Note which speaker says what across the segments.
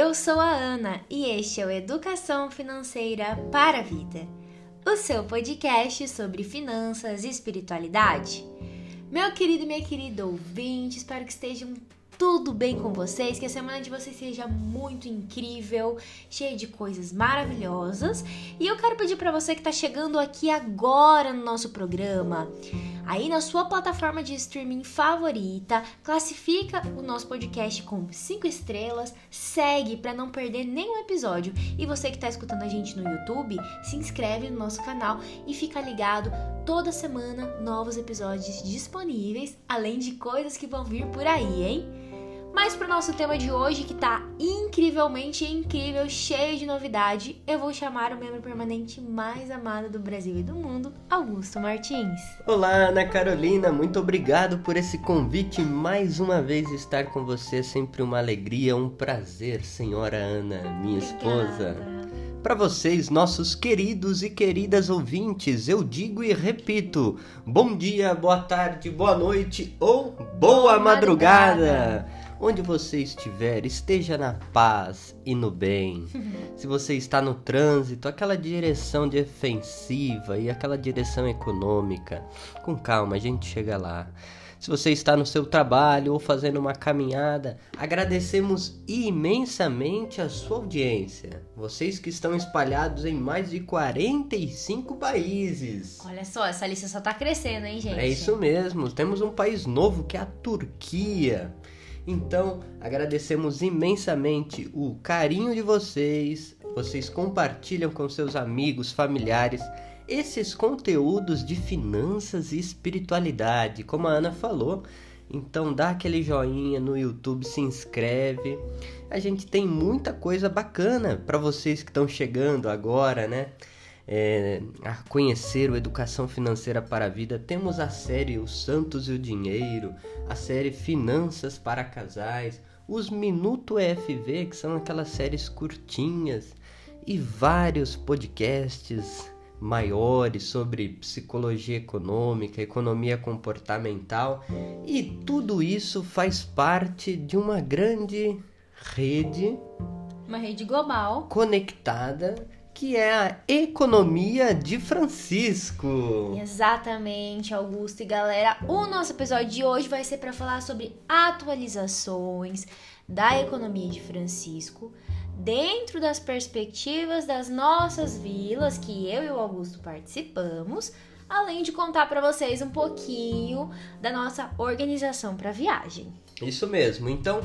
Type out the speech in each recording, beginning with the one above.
Speaker 1: Eu sou a Ana e este é o Educação Financeira para a Vida, o seu podcast sobre finanças e espiritualidade. Meu querido e minha querida ouvinte, espero que estejam tudo bem com vocês, que a semana de vocês seja muito incrível, cheia de coisas maravilhosas. E eu quero pedir para você que está chegando aqui agora no nosso programa, aí na sua plataforma de streaming favorita, classifica o nosso podcast com 5 estrelas, segue para não perder nenhum episódio. E você que está escutando a gente no YouTube, se inscreve no nosso canal e fica ligado toda semana novos episódios disponíveis, além de coisas que vão vir por aí, hein? Mas para o nosso tema de hoje, que está incrivelmente incrível, cheio de novidade, eu vou chamar o membro permanente mais amado do Brasil e do mundo, Augusto Martins.
Speaker 2: Olá, Ana Carolina, muito obrigado por esse convite. Mais uma vez estar com você, é sempre uma alegria, um prazer, senhora Ana, minha esposa. Para vocês, nossos queridos e queridas ouvintes, eu digo e repito: bom dia, boa tarde, boa noite ou boa, boa madrugada. madrugada. Onde você estiver, esteja na paz e no bem. Se você está no trânsito, aquela direção defensiva e aquela direção econômica, com calma, a gente chega lá. Se você está no seu trabalho ou fazendo uma caminhada, agradecemos imensamente a sua audiência. Vocês que estão espalhados em mais de 45 países.
Speaker 1: Olha só, essa lista só está crescendo, hein, gente?
Speaker 2: É isso mesmo. Temos um país novo que é a Turquia. Então, agradecemos imensamente o carinho de vocês. Vocês compartilham com seus amigos, familiares esses conteúdos de finanças e espiritualidade, como a Ana falou. Então dá aquele joinha no YouTube, se inscreve. A gente tem muita coisa bacana para vocês que estão chegando agora, né? É, a conhecer o Educação Financeira para a Vida, temos a série Os Santos e o Dinheiro, a série Finanças para Casais, os Minuto EFV, que são aquelas séries curtinhas, e vários podcasts maiores sobre psicologia econômica, economia comportamental, e tudo isso faz parte de uma grande rede.
Speaker 1: Uma rede global.
Speaker 2: Conectada que é a Economia de Francisco.
Speaker 1: Exatamente, Augusto e galera. O nosso episódio de hoje vai ser para falar sobre atualizações da Economia de Francisco dentro das perspectivas das nossas vilas que eu e o Augusto participamos, além de contar para vocês um pouquinho da nossa organização para viagem.
Speaker 2: Isso mesmo. Então,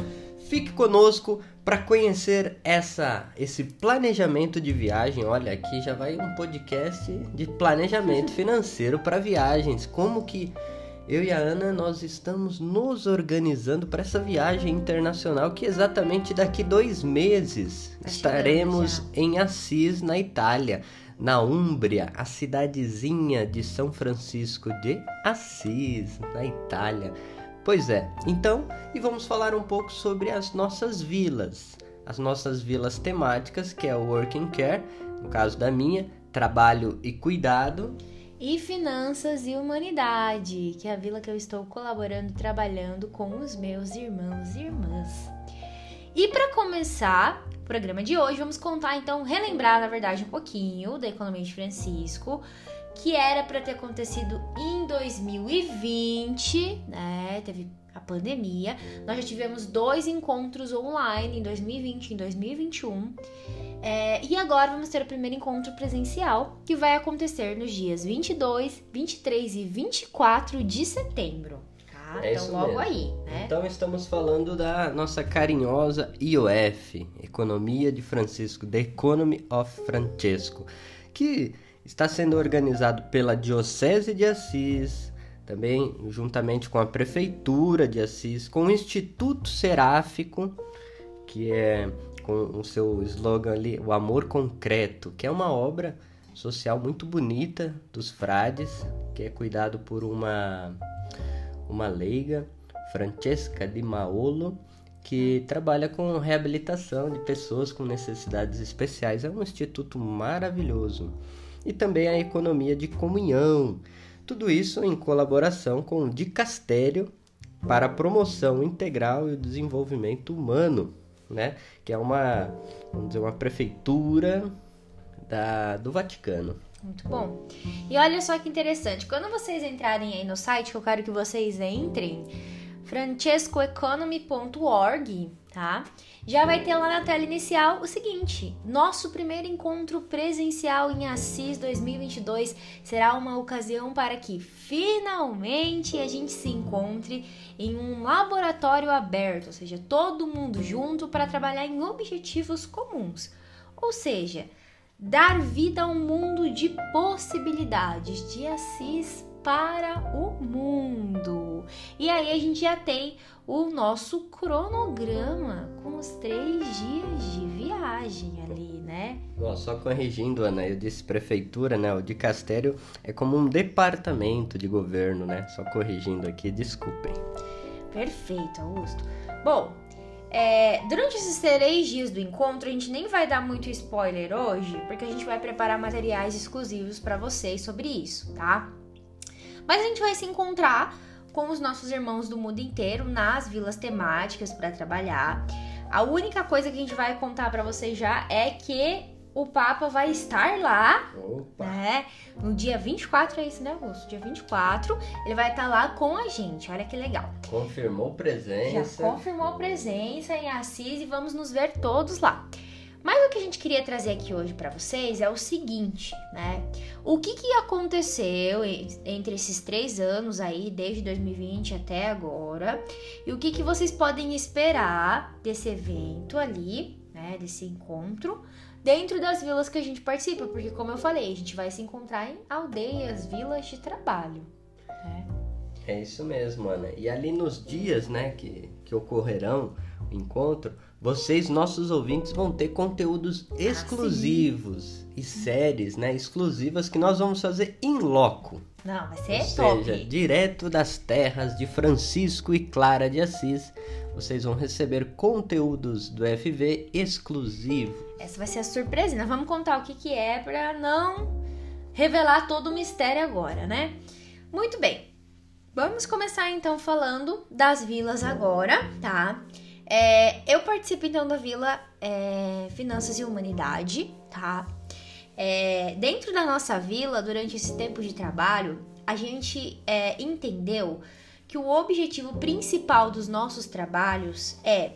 Speaker 2: Fique conosco para conhecer essa esse planejamento de viagem. Olha, aqui já vai um podcast de planejamento financeiro para viagens. Como que eu e a Ana nós estamos nos organizando para essa viagem internacional que exatamente daqui dois meses tá estaremos em Assis, na Itália, na Úmbria, a cidadezinha de São Francisco de Assis, na Itália. Pois é, então, e vamos falar um pouco sobre as nossas vilas. As nossas vilas temáticas, que é o Working Care, no caso da minha, Trabalho e Cuidado.
Speaker 1: E Finanças e Humanidade, que é a vila que eu estou colaborando trabalhando com os meus irmãos e irmãs. E para começar o programa de hoje, vamos contar então, relembrar na verdade um pouquinho da economia de Francisco, que era para ter acontecido em 2020, né? Teve a pandemia. Nós já tivemos dois encontros online em 2020 e em 2021. É, e agora vamos ter o primeiro encontro presencial, que vai acontecer nos dias 22, 23 e 24 de setembro. Tá?
Speaker 2: É então, logo mesmo. aí, né? Então, estamos falando da nossa carinhosa IOF, Economia de Francisco, The Economy of Francesco, que está sendo organizado pela Diocese de Assis, também juntamente com a Prefeitura de Assis, com o Instituto Seráfico, que é com o seu slogan ali, o amor concreto, que é uma obra social muito bonita dos frades, que é cuidado por uma uma leiga, Francesca de Maolo, que trabalha com reabilitação de pessoas com necessidades especiais. É um instituto maravilhoso e também a economia de comunhão. Tudo isso em colaboração com o Dicastério para a promoção integral e o desenvolvimento humano. né? Que é uma, vamos dizer, uma prefeitura da, do Vaticano.
Speaker 1: Muito bom. E olha só que interessante, quando vocês entrarem aí no site, que eu quero que vocês entrem, francescoeconomy.org, tá? Já vai ter lá na tela inicial o seguinte: nosso primeiro encontro presencial em Assis 2022 será uma ocasião para que finalmente a gente se encontre em um laboratório aberto, ou seja, todo mundo junto para trabalhar em objetivos comuns. Ou seja, dar vida a um mundo de possibilidades, de Assis para o mundo. E aí a gente já tem o nosso cronograma com os três dias de viagem ali, né?
Speaker 2: Bom, só corrigindo, Ana, eu disse prefeitura, né? O de Castério é como um departamento de governo, né? Só corrigindo aqui, desculpem.
Speaker 1: Perfeito, Augusto. Bom, é, durante esses três dias do encontro, a gente nem vai dar muito spoiler hoje, porque a gente vai preparar materiais exclusivos para vocês sobre isso, tá? Mas a gente vai se encontrar com os nossos irmãos do mundo inteiro nas vilas temáticas para trabalhar. A única coisa que a gente vai contar para vocês já é que o Papa vai estar lá, Opa. né? No dia 24, é isso, né, Augusto? Dia 24, ele vai estar lá com a gente. Olha que legal.
Speaker 2: Confirmou presença.
Speaker 1: Já confirmou presença em Assis e vamos nos ver todos lá. Mas o que a gente queria trazer aqui hoje para vocês é o seguinte, né? O que, que aconteceu entre esses três anos aí, desde 2020 até agora, e o que, que vocês podem esperar desse evento ali, né? Desse encontro, dentro das vilas que a gente participa, porque como eu falei, a gente vai se encontrar em aldeias, vilas de trabalho. Né?
Speaker 2: É isso mesmo, Ana. E ali nos dias, né, que, que ocorrerão o encontro, vocês, nossos ouvintes, vão ter conteúdos ah, exclusivos e séries, né, exclusivas que nós vamos fazer em loco.
Speaker 1: Não, vai ser
Speaker 2: Ou
Speaker 1: top.
Speaker 2: seja, direto das terras de Francisco e Clara de Assis, vocês vão receber conteúdos do FV exclusivos.
Speaker 1: Essa vai ser a surpresa. Nós vamos contar o que, que é para não revelar todo o mistério agora, né? Muito bem. Vamos começar então falando das vilas agora, tá? É, eu participo então da Vila é, Finanças e Humanidade, tá? É, dentro da nossa vila, durante esse tempo de trabalho, a gente é, entendeu que o objetivo principal dos nossos trabalhos é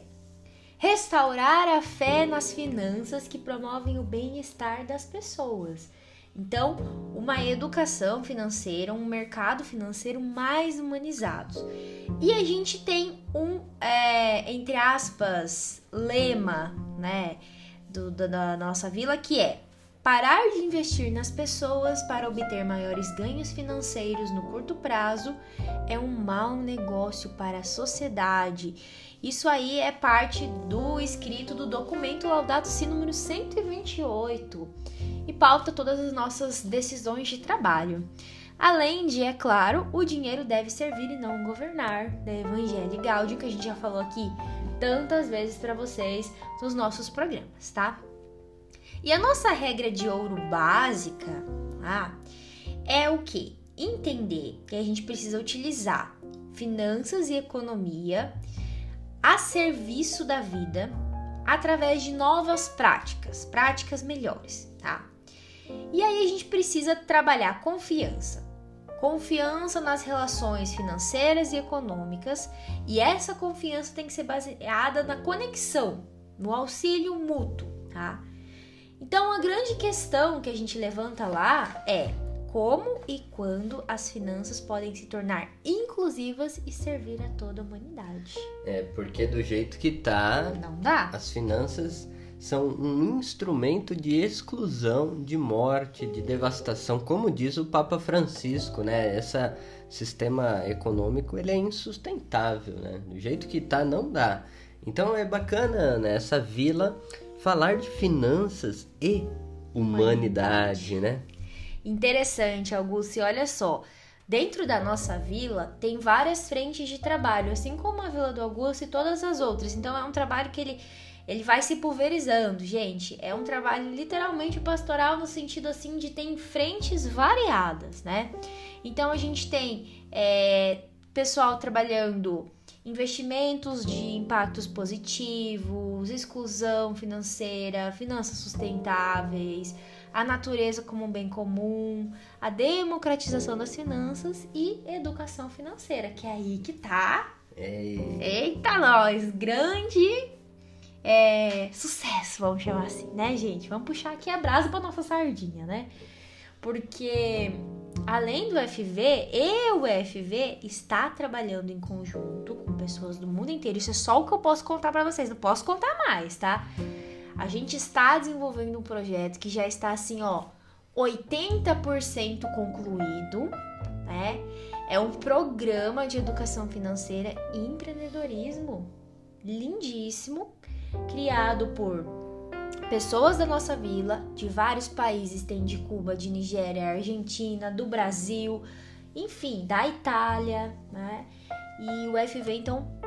Speaker 1: restaurar a fé nas finanças que promovem o bem-estar das pessoas. Então, uma educação financeira, um mercado financeiro mais humanizados. E a gente tem um, é, entre aspas, lema, né, do, da nossa vila que é parar de investir nas pessoas para obter maiores ganhos financeiros no curto prazo é um mau negócio para a sociedade. Isso aí é parte do escrito do documento Laudato Si número 128 e pauta todas as nossas decisões de trabalho. Além de, é claro, o dinheiro deve servir e não governar, da Evangelho Gaudium, que a gente já falou aqui tantas vezes para vocês nos nossos programas, tá? E a nossa regra de ouro básica ah, é o que? Entender que a gente precisa utilizar finanças e economia a serviço da vida através de novas práticas, práticas melhores, tá? E aí a gente precisa trabalhar confiança. Confiança nas relações financeiras e econômicas, e essa confiança tem que ser baseada na conexão, no auxílio mútuo, tá? Então a grande questão que a gente levanta lá é como e quando as finanças podem se tornar inclusivas e servir a toda a humanidade.
Speaker 2: É, porque do jeito que tá,
Speaker 1: não dá.
Speaker 2: As finanças são um instrumento de exclusão, de morte, de devastação, como diz o Papa Francisco, né? Esse sistema econômico ele é insustentável, né? Do jeito que tá, não dá. Então é bacana né, vila falar de finanças e humanidade, humanidade. né?
Speaker 1: Interessante, Augusto. E olha só, dentro da nossa vila tem várias frentes de trabalho, assim como a Vila do Augusto e todas as outras. Então é um trabalho que ele ele vai se pulverizando, gente. É um trabalho literalmente pastoral no sentido assim de ter frentes variadas, né? Então a gente tem é, pessoal trabalhando investimentos de impactos positivos, exclusão financeira, finanças sustentáveis, a natureza como um bem comum, a democratização das finanças e educação financeira, que é aí que tá. Eita, nós! Grande é, sucesso, vamos chamar assim, né, gente? Vamos puxar aqui a brasa pra nossa sardinha, né? Porque além do FV, e o FV está trabalhando em conjunto com pessoas do mundo inteiro. Isso é só o que eu posso contar para vocês, não posso contar mais, tá? A gente está desenvolvendo um projeto que já está assim, ó, 80% concluído, né? É um programa de educação financeira e empreendedorismo lindíssimo, criado por pessoas da nossa vila, de vários países, tem de Cuba, de Nigéria, Argentina, do Brasil, enfim, da Itália, né? E o FV então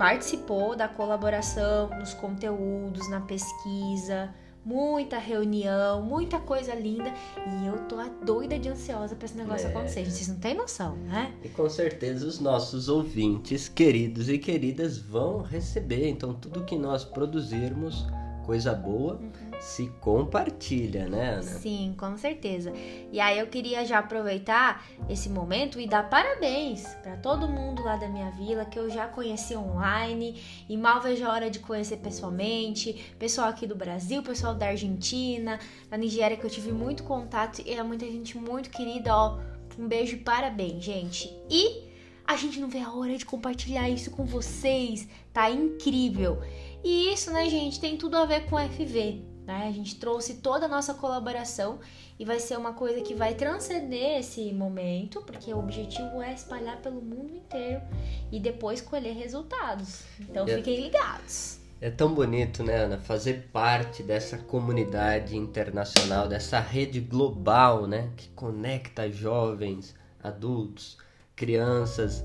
Speaker 1: participou da colaboração nos conteúdos, na pesquisa, muita reunião, muita coisa linda. E eu tô doida de ansiosa pra esse negócio é. acontecer. Vocês não têm noção, né?
Speaker 2: E com certeza os nossos ouvintes, queridos e queridas, vão receber. Então, tudo que nós produzirmos coisa boa uhum. Se compartilha, né, Ana?
Speaker 1: Sim, com certeza. E aí eu queria já aproveitar esse momento e dar parabéns para todo mundo lá da minha vila que eu já conheci online e mal vejo a hora de conhecer pessoalmente, pessoal aqui do Brasil, pessoal da Argentina, da Nigéria que eu tive muito contato e é muita gente muito querida, ó. Um beijo e parabéns, gente. E a gente não vê a hora de compartilhar isso com vocês. Tá incrível. E isso, né, gente, tem tudo a ver com FV. Né? A gente trouxe toda a nossa colaboração e vai ser uma coisa que vai transcender esse momento, porque o objetivo é espalhar pelo mundo inteiro e depois colher resultados. Então é, fiquem ligados.
Speaker 2: É tão bonito, né, Ana, fazer parte dessa comunidade internacional, dessa rede global, né, que conecta jovens, adultos, crianças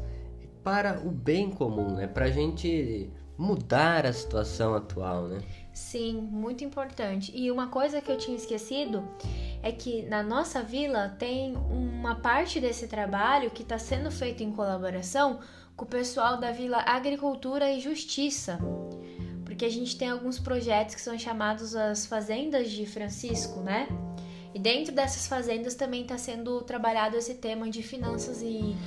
Speaker 2: para o bem comum, né, para a gente mudar a situação atual, né?
Speaker 1: Sim, muito importante. E uma coisa que eu tinha esquecido é que na nossa vila tem uma parte desse trabalho que está sendo feito em colaboração com o pessoal da Vila Agricultura e Justiça. Porque a gente tem alguns projetos que são chamados as Fazendas de Francisco, né? E dentro dessas fazendas também está sendo trabalhado esse tema de finanças e,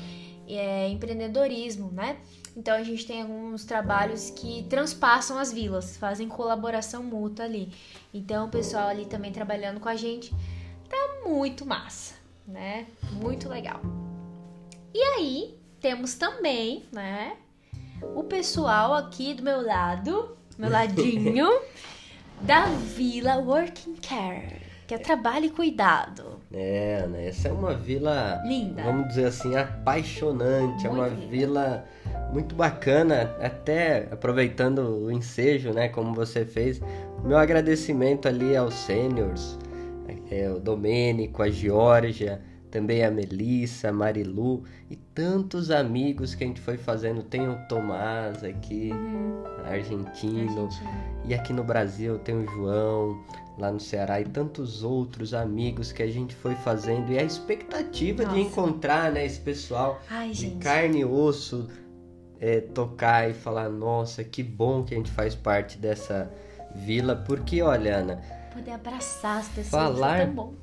Speaker 1: e é, empreendedorismo, né? Então a gente tem alguns trabalhos que transpassam as vilas, fazem colaboração mútua ali. Então o pessoal ali também trabalhando com a gente tá muito massa, né? Muito legal. E aí temos também, né, o pessoal aqui do meu lado, meu ladinho, da Vila Working Care que é trabalho e cuidado.
Speaker 2: É, né? Essa é uma vila.
Speaker 1: Linda.
Speaker 2: Vamos dizer assim, apaixonante. Muito é uma linda. vila muito bacana. Até aproveitando o ensejo, né? Como você fez. Meu agradecimento ali aos seniors, é, o Domênico, a Georgia, também a Melissa, a Marilu e tantos amigos que a gente foi fazendo. Tem o Tomás aqui, uhum. argentino, e aqui no Brasil tem o João, lá no Ceará e tantos outros amigos que a gente foi fazendo e a expectativa Nossa. de encontrar né, esse pessoal
Speaker 1: Ai,
Speaker 2: de carne e osso é, tocar e falar nossa que bom que a gente faz parte dessa vila porque olha Ana
Speaker 1: poder abraçar as pessoas
Speaker 2: falar
Speaker 1: é tão bom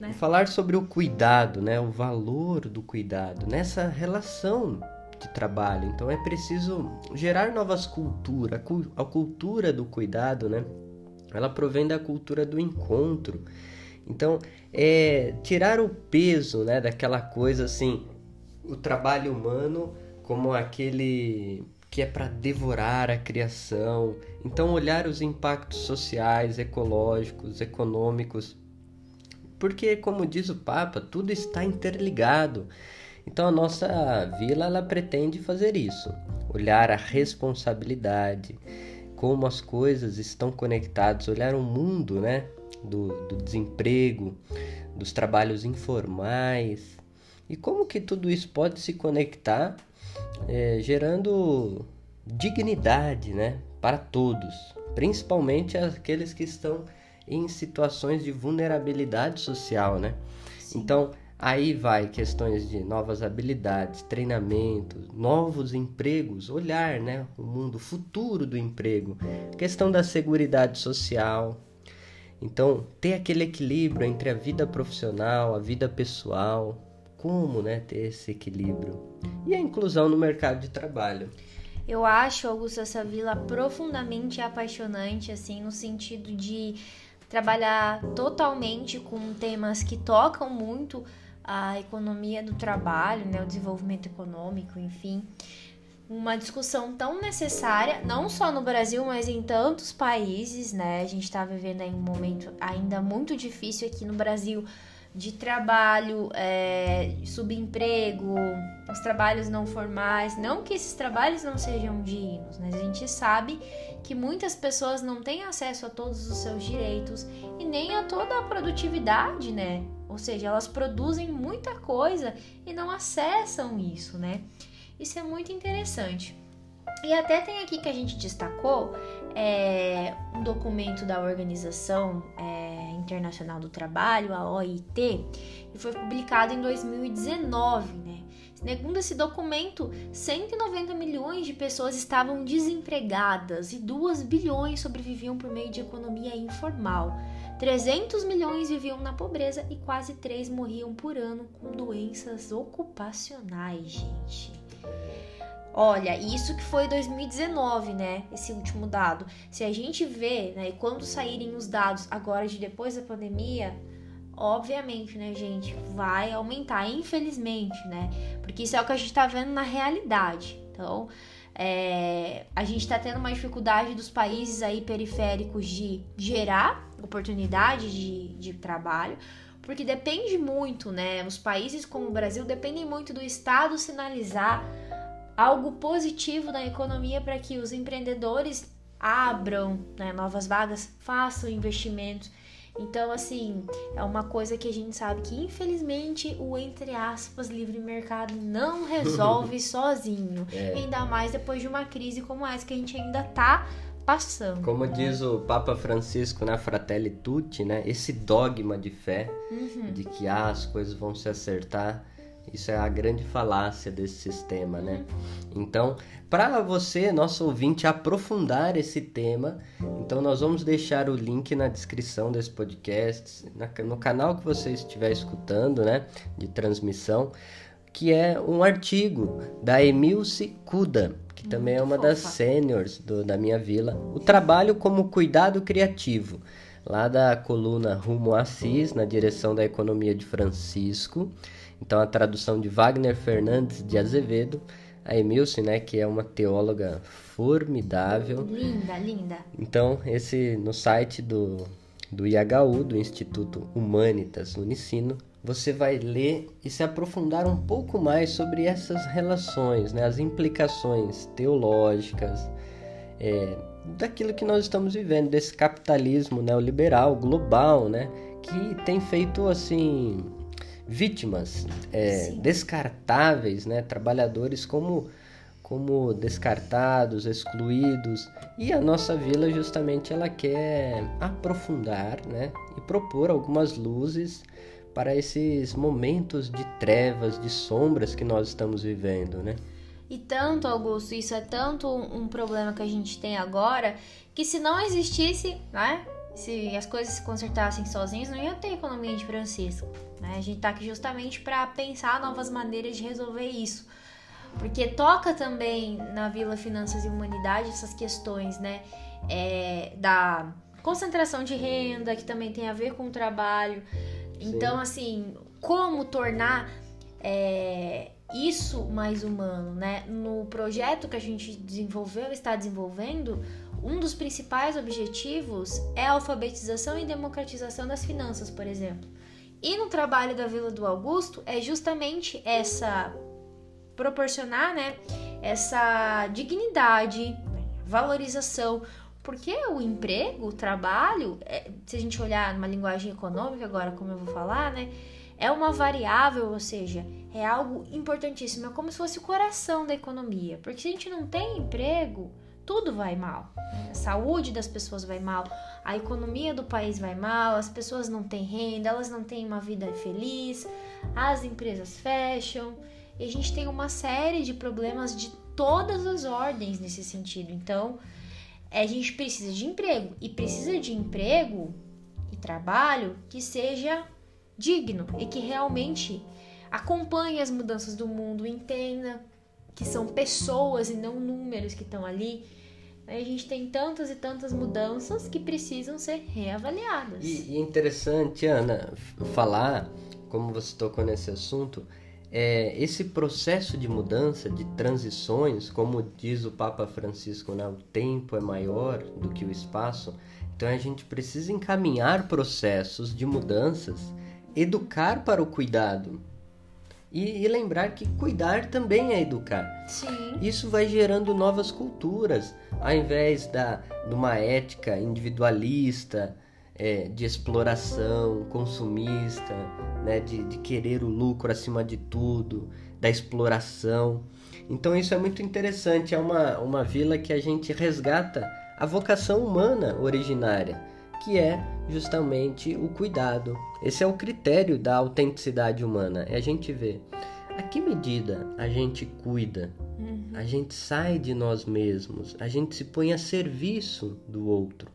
Speaker 1: né?
Speaker 2: falar sobre o cuidado né o valor do cuidado nessa relação de trabalho então é preciso gerar novas culturas a cultura do cuidado né ela provém da cultura do encontro. Então, é tirar o peso, né, daquela coisa assim, o trabalho humano como aquele que é para devorar a criação. Então, olhar os impactos sociais, ecológicos, econômicos. Porque, como diz o Papa, tudo está interligado. Então, a nossa vila ela pretende fazer isso, olhar a responsabilidade, como as coisas estão conectadas, olhar o mundo, né, do, do desemprego, dos trabalhos informais e como que tudo isso pode se conectar, é, gerando dignidade, né, para todos, principalmente aqueles que estão em situações de vulnerabilidade social, né? Sim. Então, Aí vai questões de novas habilidades, treinamentos, novos empregos, olhar, né, o mundo futuro do emprego, questão da segurança social. Então, ter aquele equilíbrio entre a vida profissional, a vida pessoal, como, né, ter esse equilíbrio e a inclusão no mercado de trabalho.
Speaker 1: Eu acho Augusto essa vila profundamente apaixonante, assim, no sentido de trabalhar totalmente com temas que tocam muito a economia do trabalho, né, o desenvolvimento econômico, enfim. Uma discussão tão necessária, não só no Brasil, mas em tantos países, né? A gente está vivendo aí um momento ainda muito difícil aqui no Brasil de trabalho, é, subemprego, os trabalhos não formais. Não que esses trabalhos não sejam dignos, mas a gente sabe que muitas pessoas não têm acesso a todos os seus direitos e nem a toda a produtividade, né? Ou seja, elas produzem muita coisa e não acessam isso, né? Isso é muito interessante. E até tem aqui que a gente destacou é, um documento da Organização é, Internacional do Trabalho, a OIT, que foi publicado em 2019, né? Segundo esse documento, 190 milhões de pessoas estavam desempregadas e 2 bilhões sobreviviam por meio de economia informal. 300 milhões viviam na pobreza e quase 3 morriam por ano com doenças ocupacionais, gente. Olha, isso que foi 2019, né? Esse último dado. Se a gente vê, né, e quando saírem os dados agora de depois da pandemia, obviamente, né, gente, vai aumentar, infelizmente, né? Porque isso é o que a gente tá vendo na realidade. Então, é, a gente está tendo uma dificuldade dos países aí periféricos de gerar oportunidade de, de trabalho, porque depende muito, né? Os países como o Brasil dependem muito do Estado sinalizar algo positivo na economia para que os empreendedores abram né, novas vagas, façam investimentos. Então, assim, é uma coisa que a gente sabe que, infelizmente, o entre aspas livre mercado não resolve sozinho. É. Ainda mais depois de uma crise como essa que a gente ainda tá passando.
Speaker 2: Como né? diz o Papa Francisco na Fratelli Tutti, né? Esse dogma de fé uhum. de que ah, as coisas vão se acertar isso é a grande falácia desse sistema, né? Então, para você, nosso ouvinte, aprofundar esse tema, então nós vamos deixar o link na descrição desse podcast, no canal que você estiver escutando, né, de transmissão, que é um artigo da Emilce Cuda, que também é uma das seniors do, da minha vila, o trabalho como cuidado criativo, lá da coluna Rumo Assis, na direção da economia de Francisco. Então a tradução de Wagner Fernandes de Azevedo, a Emilce, né, que é uma teóloga formidável.
Speaker 1: Linda, linda.
Speaker 2: Então, esse no site do do IHU, do Instituto Humanitas Unicino, você vai ler e se aprofundar um pouco mais sobre essas relações, né, as implicações teológicas é, daquilo que nós estamos vivendo, desse capitalismo neoliberal global, né, que tem feito assim vítimas é, descartáveis, né? trabalhadores como, como descartados, excluídos. E a nossa vila justamente ela quer aprofundar né? e propor algumas luzes para esses momentos de trevas, de sombras que nós estamos vivendo, né?
Speaker 1: E tanto, Augusto, isso é tanto um problema que a gente tem agora, que se não existisse, né? Se as coisas se consertassem sozinhas, não ia ter economia de Francisco. Né? A gente está aqui justamente para pensar novas maneiras de resolver isso. Porque toca também na Vila Finanças e Humanidade essas questões né? É, da concentração de renda, que também tem a ver com o trabalho. Sim. Então, assim, como tornar é, isso mais humano, né? No projeto que a gente desenvolveu, está desenvolvendo, um dos principais objetivos é a alfabetização e democratização das finanças, por exemplo. E no trabalho da Vila do Augusto é justamente essa proporcionar, né, essa dignidade, valorização, porque o emprego, o trabalho, é, se a gente olhar numa linguagem econômica agora, como eu vou falar, né, é uma variável, ou seja, é algo importantíssimo, é como se fosse o coração da economia. Porque se a gente não tem emprego, tudo vai mal. A saúde das pessoas vai mal, a economia do país vai mal, as pessoas não têm renda, elas não têm uma vida feliz, as empresas fecham. E a gente tem uma série de problemas de todas as ordens nesse sentido. Então, a gente precisa de emprego e precisa de emprego e trabalho que seja digno e que realmente acompanhe as mudanças do mundo, entenda que são pessoas e não números que estão ali. A gente tem tantas e tantas mudanças que precisam ser reavaliadas.
Speaker 2: E, interessante, Ana, falar, como você tocou nesse assunto, é, esse processo de mudança, de transições, como diz o Papa Francisco, né, o tempo é maior do que o espaço, então a gente precisa encaminhar processos de mudanças, educar para o cuidado. E, e lembrar que cuidar também é educar.
Speaker 1: Sim.
Speaker 2: Isso vai gerando novas culturas, ao invés da, de uma ética individualista, é, de exploração, consumista, né, de, de querer o lucro acima de tudo, da exploração. Então isso é muito interessante, é uma, uma vila que a gente resgata a vocação humana originária, que é justamente o cuidado. Esse é o critério da autenticidade humana, é a gente ver a que medida a gente cuida, uhum. a gente sai de nós mesmos, a gente se põe a serviço do outro.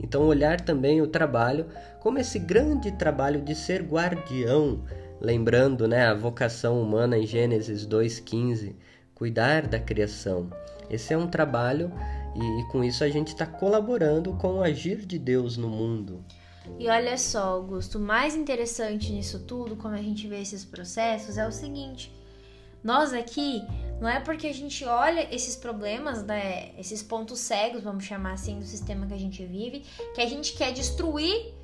Speaker 2: Então, olhar também o trabalho como esse grande trabalho de ser guardião, lembrando né, a vocação humana em Gênesis 2,15, cuidar da criação. Esse é um trabalho e, e com isso a gente está colaborando com o agir de Deus no mundo.
Speaker 1: E olha só, Augusto, o mais interessante nisso tudo, como a gente vê esses processos, é o seguinte: nós aqui, não é porque a gente olha esses problemas, né, esses pontos cegos, vamos chamar assim, do sistema que a gente vive, que a gente quer destruir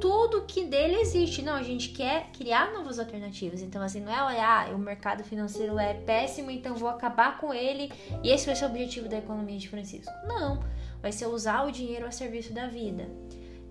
Speaker 1: tudo que dele existe. Não, a gente quer criar novas alternativas. Então, assim, não é olhar, ah, o mercado financeiro é péssimo, então vou acabar com ele e esse vai ser o objetivo da economia de Francisco. Não, vai ser usar o dinheiro a serviço da vida.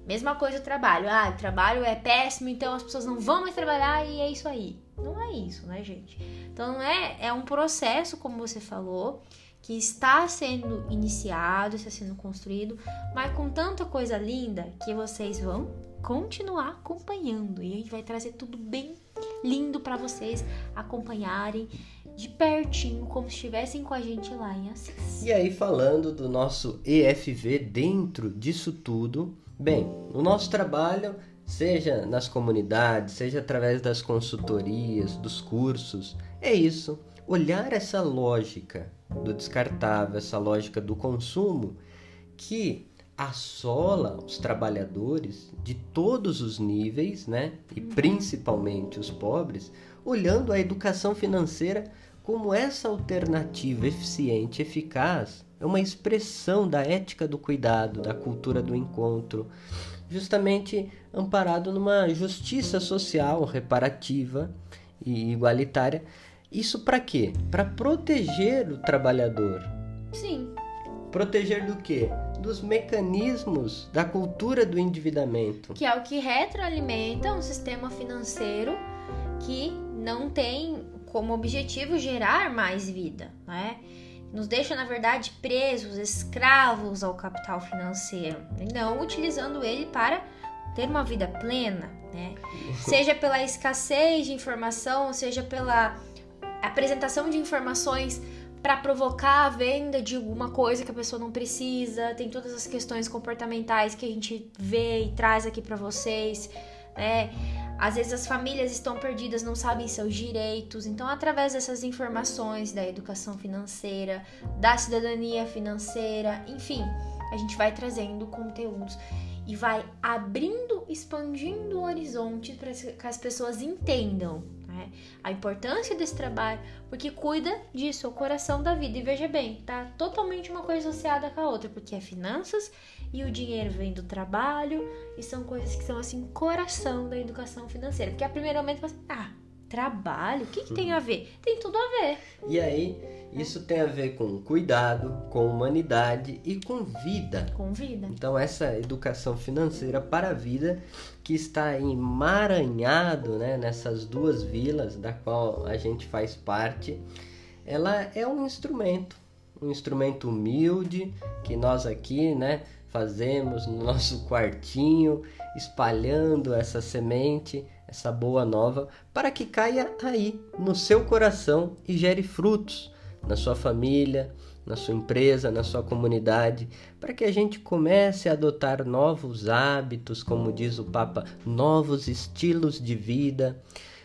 Speaker 1: Mesma coisa o trabalho. Ah, o trabalho é péssimo, então as pessoas não vão mais trabalhar e é isso aí. Não é isso, né, gente? Então é, é um processo, como você falou, que está sendo iniciado, está sendo construído, mas com tanta coisa linda que vocês vão continuar acompanhando e a gente vai trazer tudo bem lindo para vocês acompanharem de pertinho, como se estivessem com a gente lá em Assis.
Speaker 2: E aí, falando do nosso EFV dentro disso tudo, bem, o nosso trabalho seja nas comunidades, seja através das consultorias, dos cursos. É isso, olhar essa lógica do descartável, essa lógica do consumo que assola os trabalhadores de todos os níveis, né? E principalmente os pobres, olhando a educação financeira como essa alternativa eficiente, eficaz, é uma expressão da ética do cuidado, da cultura do encontro, justamente amparado numa justiça social reparativa e igualitária. Isso para quê? Para proteger o trabalhador.
Speaker 1: Sim.
Speaker 2: Proteger do quê? Dos mecanismos da cultura do endividamento.
Speaker 1: Que é o que retroalimenta um sistema financeiro que não tem como objetivo gerar mais vida, né? nos deixa, na verdade, presos, escravos ao capital financeiro, e não utilizando ele para ter uma vida plena, né? Seja pela escassez de informação, seja pela apresentação de informações para provocar a venda de alguma coisa que a pessoa não precisa, tem todas as questões comportamentais que a gente vê e traz aqui para vocês, né? Às vezes as famílias estão perdidas, não sabem seus direitos. Então, através dessas informações da educação financeira, da cidadania financeira, enfim, a gente vai trazendo conteúdos e vai abrindo, expandindo o horizonte para que as pessoas entendam né? a importância desse trabalho, porque cuida disso, é o coração da vida. E veja bem, tá totalmente uma coisa associada com a outra, porque é finanças e o dinheiro vem do trabalho, e são coisas que são assim, coração da educação financeira. Porque a primeiro momento você, ah, trabalho, o que, que tem a ver? Tem tudo a ver.
Speaker 2: E aí, isso tem a ver com cuidado, com humanidade e com vida.
Speaker 1: Com vida.
Speaker 2: Então, essa educação financeira para a vida que está emaranhado né, nessas duas vilas da qual a gente faz parte, ela é um instrumento um instrumento humilde que nós aqui, né, fazemos no nosso quartinho, espalhando essa semente, essa boa nova, para que caia aí no seu coração e gere frutos na sua família, na sua empresa, na sua comunidade, para que a gente comece a adotar novos hábitos, como diz o Papa, novos estilos de vida,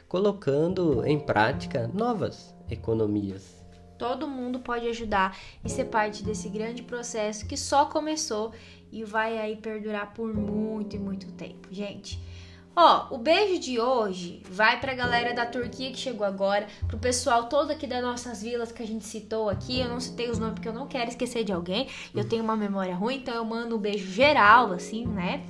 Speaker 2: colocando em prática novas economias.
Speaker 1: Todo mundo pode ajudar e ser parte desse grande processo que só começou e vai aí perdurar por muito e muito tempo, gente. Ó, o beijo de hoje vai pra galera da Turquia que chegou agora, pro pessoal todo aqui das nossas vilas que a gente citou aqui. Eu não citei os nomes porque eu não quero esquecer de alguém. Eu tenho uma memória ruim, então eu mando um beijo geral, assim, né?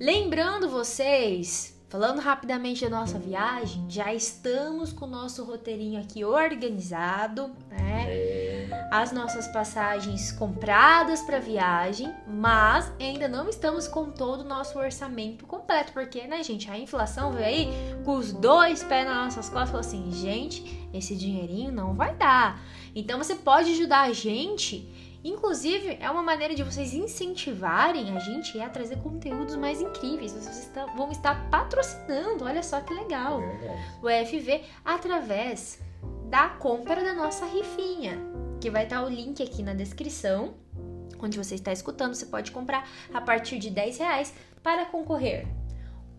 Speaker 1: Lembrando vocês Falando rapidamente da nossa viagem, já estamos com o nosso roteirinho aqui organizado, né? É. As nossas passagens compradas para viagem, mas ainda não estamos com todo o nosso orçamento completo, porque, né, gente, a inflação veio aí com os dois pés nas nossas costas e falou assim: gente, esse dinheirinho não vai dar. Então você pode ajudar a gente Inclusive, é uma maneira de vocês incentivarem a gente a trazer conteúdos mais incríveis. Vocês vão estar patrocinando, olha só que legal, o EFV através da compra da nossa rifinha, que vai estar o link aqui na descrição, onde você está escutando. Você pode comprar a partir de 10 reais para concorrer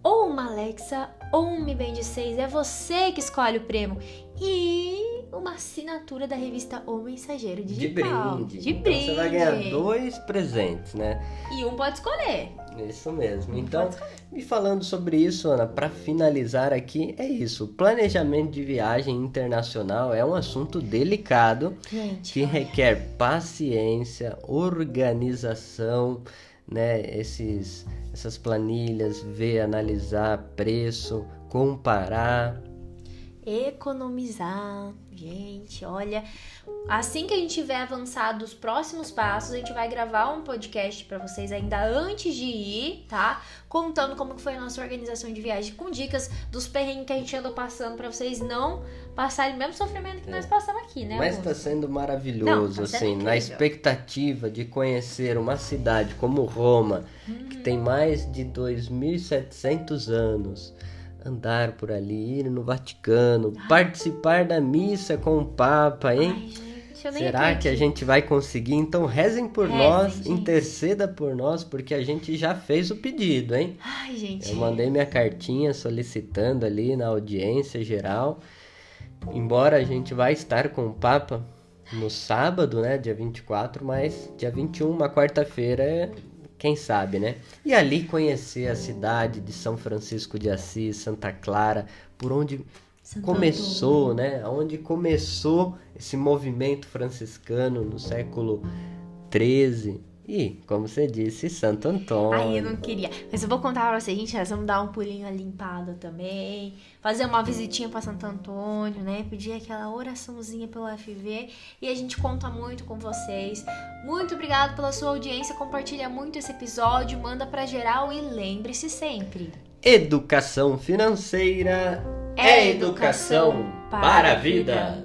Speaker 1: ou uma Alexa ou um Mi Band 6. É você que escolhe o prêmio. E uma assinatura da revista O Mensageiro Digital.
Speaker 2: De brinde. De brinde. Então você vai ganhar dois presentes, né?
Speaker 1: E um pode escolher.
Speaker 2: Isso mesmo. Então, e falando sobre isso, Ana, para finalizar aqui, é isso. Planejamento de viagem internacional é um assunto delicado
Speaker 1: Gente,
Speaker 2: que requer paciência, organização, né? Esses, essas planilhas, ver, analisar preço, comparar
Speaker 1: economizar. Gente, olha, assim que a gente tiver avançado os próximos passos, a gente vai gravar um podcast para vocês ainda antes de ir, tá? Contando como foi a nossa organização de viagem, com dicas dos perrengues que a gente andou passando para vocês não passarem o mesmo sofrimento que é. nós passamos aqui, né?
Speaker 2: Mas está sendo maravilhoso, não, tá assim, na expectativa de conhecer uma cidade como Roma, hum. que tem mais de 2.700 anos andar por ali, ir no Vaticano, Ai. participar da missa com o Papa, hein? Ai, gente, Será que a gente vai conseguir? Então rezem por rezem, nós, gente. interceda por nós, porque a gente já fez o pedido, hein?
Speaker 1: Ai, gente.
Speaker 2: Eu mandei minha cartinha solicitando ali na audiência geral. Embora a gente vai estar com o Papa no sábado, né, dia 24, mas dia 21, uma quarta-feira, quem sabe, né? E ali conhecer a cidade de São Francisco de Assis, Santa Clara, por onde começou, Antônio. né? Onde começou esse movimento franciscano no século 13 e, como você disse, Santo Antônio.
Speaker 1: Ai, eu não queria. Mas eu vou contar pra vocês, gente, nós vamos dar um pulinho limpada também. Fazer uma visitinha pra Santo Antônio, né? Pedir aquela oraçãozinha pelo FV. E a gente conta muito com vocês. Muito obrigado pela sua audiência. Compartilha muito esse episódio. Manda pra geral e lembre-se sempre.
Speaker 2: Educação financeira é educação para a vida.